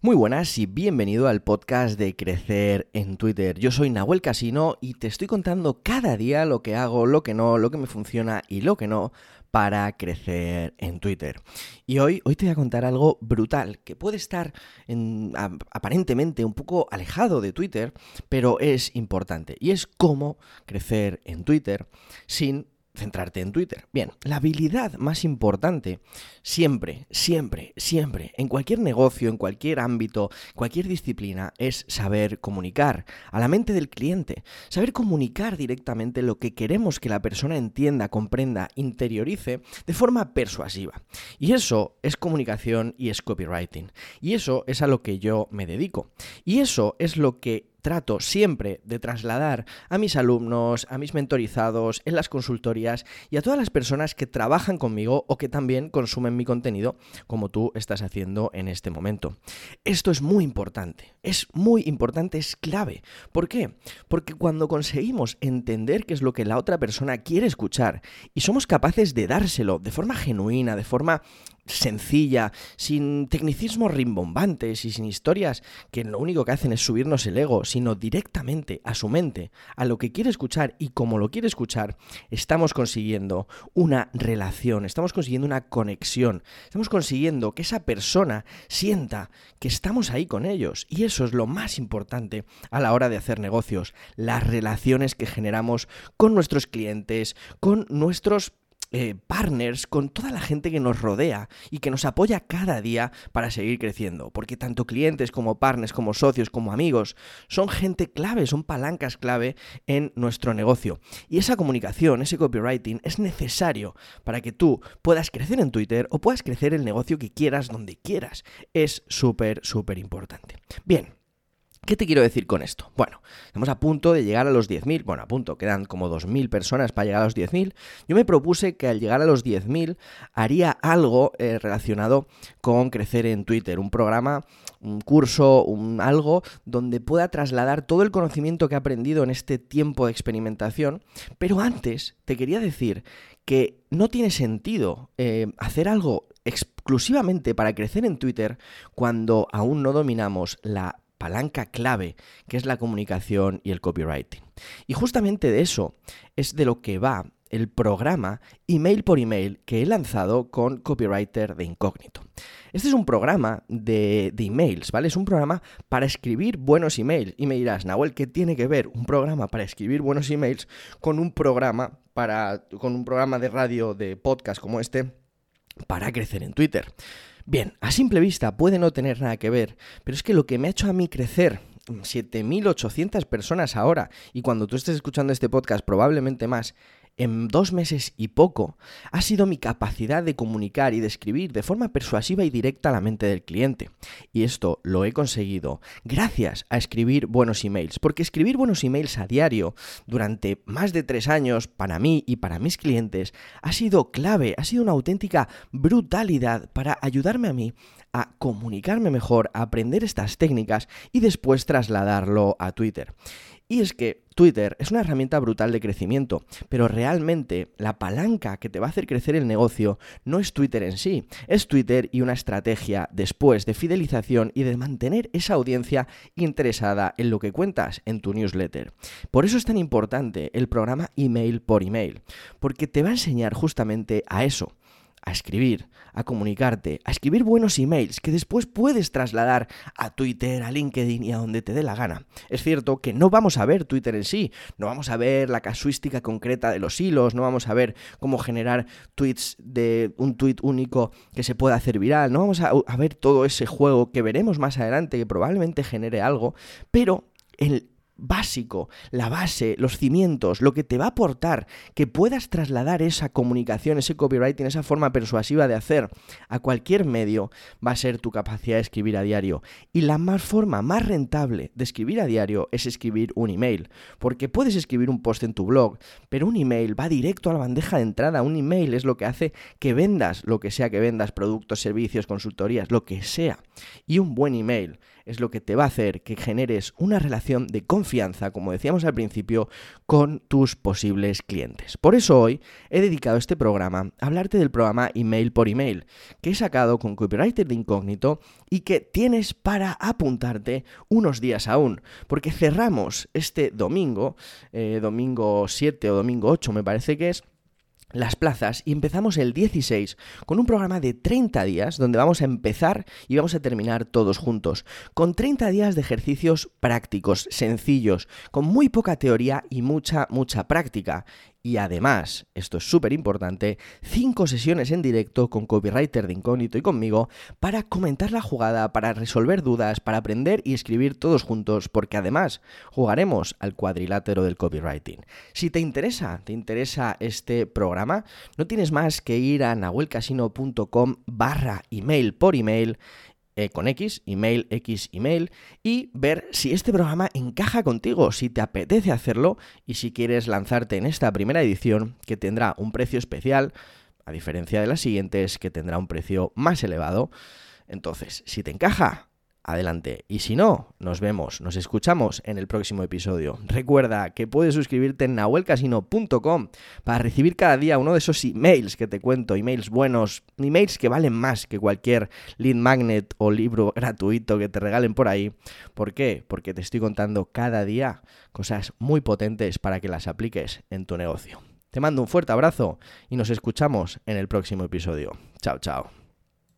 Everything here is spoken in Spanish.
Muy buenas y bienvenido al podcast de Crecer en Twitter. Yo soy Nahuel Casino y te estoy contando cada día lo que hago, lo que no, lo que me funciona y lo que no para crecer en Twitter. Y hoy, hoy te voy a contar algo brutal que puede estar aparentemente un poco alejado de Twitter, pero es importante. Y es cómo crecer en Twitter sin centrarte en Twitter. Bien, la habilidad más importante siempre, siempre, siempre, en cualquier negocio, en cualquier ámbito, cualquier disciplina, es saber comunicar a la mente del cliente, saber comunicar directamente lo que queremos que la persona entienda, comprenda, interiorice de forma persuasiva. Y eso es comunicación y es copywriting. Y eso es a lo que yo me dedico. Y eso es lo que trato siempre de trasladar a mis alumnos, a mis mentorizados, en las consultorías y a todas las personas que trabajan conmigo o que también consumen mi contenido como tú estás haciendo en este momento. Esto es muy importante, es muy importante, es clave. ¿Por qué? Porque cuando conseguimos entender qué es lo que la otra persona quiere escuchar y somos capaces de dárselo de forma genuina, de forma sencilla, sin tecnicismos rimbombantes y sin historias que lo único que hacen es subirnos el ego, sino directamente a su mente, a lo que quiere escuchar y como lo quiere escuchar, estamos consiguiendo una relación, estamos consiguiendo una conexión, estamos consiguiendo que esa persona sienta que estamos ahí con ellos. Y eso es lo más importante a la hora de hacer negocios, las relaciones que generamos con nuestros clientes, con nuestros eh, partners, con toda la gente que nos rodea y que nos apoya cada día para seguir creciendo. Porque tanto clientes como partners, como socios, como amigos, son gente clave, son palancas clave en nuestro negocio. Y esa comunicación, ese copywriting es necesario para que tú puedas crecer en Twitter o puedas crecer el negocio que quieras donde quieras. Es súper, súper importante. Bien. ¿Qué te quiero decir con esto? Bueno, estamos a punto de llegar a los 10.000, bueno, a punto, quedan como 2.000 personas para llegar a los 10.000. Yo me propuse que al llegar a los 10.000 haría algo eh, relacionado con crecer en Twitter, un programa, un curso, un algo donde pueda trasladar todo el conocimiento que he aprendido en este tiempo de experimentación. Pero antes te quería decir que no tiene sentido eh, hacer algo exclusivamente para crecer en Twitter cuando aún no dominamos la palanca clave, que es la comunicación y el copywriting. Y justamente de eso es de lo que va el programa email por email que he lanzado con Copywriter de Incógnito. Este es un programa de, emails, ¿vale? Es un programa para escribir buenos emails. Y me dirás, Nahuel, ¿qué tiene que ver un programa para escribir buenos emails con un programa para. con un programa de radio, de podcast como este, para crecer en Twitter? Bien, a simple vista puede no tener nada que ver, pero es que lo que me ha hecho a mí crecer 7.800 personas ahora, y cuando tú estés escuchando este podcast probablemente más, en dos meses y poco ha sido mi capacidad de comunicar y de escribir de forma persuasiva y directa a la mente del cliente. Y esto lo he conseguido gracias a escribir buenos emails, porque escribir buenos emails a diario durante más de tres años para mí y para mis clientes ha sido clave, ha sido una auténtica brutalidad para ayudarme a mí a comunicarme mejor, a aprender estas técnicas y después trasladarlo a Twitter. Y es que Twitter es una herramienta brutal de crecimiento, pero realmente la palanca que te va a hacer crecer el negocio no es Twitter en sí, es Twitter y una estrategia después de fidelización y de mantener esa audiencia interesada en lo que cuentas en tu newsletter. Por eso es tan importante el programa email por email, porque te va a enseñar justamente a eso, a escribir, a comunicarte, a escribir buenos emails que después puedes trasladar a Twitter, a LinkedIn y a donde te dé la gana. Es cierto que no vamos a ver Twitter en sí, no vamos a ver la casuística concreta de los hilos, no vamos a ver cómo generar tweets de un tweet único que se pueda hacer viral, no vamos a, a ver todo ese juego que veremos más adelante que probablemente genere algo, pero el básico, la base, los cimientos, lo que te va a aportar que puedas trasladar esa comunicación, ese copywriting, esa forma persuasiva de hacer a cualquier medio, va a ser tu capacidad de escribir a diario. Y la más forma más rentable de escribir a diario es escribir un email, porque puedes escribir un post en tu blog, pero un email va directo a la bandeja de entrada, un email es lo que hace que vendas lo que sea que vendas, productos, servicios, consultorías, lo que sea. Y un buen email es lo que te va a hacer que generes una relación de confianza, como decíamos al principio, con tus posibles clientes. Por eso hoy he dedicado este programa a hablarte del programa Email por Email, que he sacado con Copywriter de Incógnito y que tienes para apuntarte unos días aún, porque cerramos este domingo, eh, domingo 7 o domingo 8 me parece que es, las plazas y empezamos el 16 con un programa de 30 días donde vamos a empezar y vamos a terminar todos juntos, con 30 días de ejercicios prácticos, sencillos, con muy poca teoría y mucha, mucha práctica y además, esto es súper importante, cinco sesiones en directo con copywriter de incógnito y conmigo para comentar la jugada, para resolver dudas, para aprender y escribir todos juntos, porque además jugaremos al cuadrilátero del copywriting. Si te interesa, te interesa este programa, no tienes más que ir a nahuelcasino.com barra email por email eh, con X, email, X, email, y ver si este programa encaja contigo, si te apetece hacerlo y si quieres lanzarte en esta primera edición que tendrá un precio especial, a diferencia de las siguientes que tendrá un precio más elevado. Entonces, si te encaja, adelante. Y si no, nos vemos, nos escuchamos en el próximo episodio. Recuerda que puedes suscribirte en nahuelcasino.com para recibir cada día uno de esos emails que te cuento, emails buenos, emails que valen más que cualquier lead magnet o libro gratuito que te regalen por ahí. ¿Por qué? Porque te estoy contando cada día cosas muy potentes para que las apliques en tu negocio. Te mando un fuerte abrazo y nos escuchamos en el próximo episodio. Chao, chao.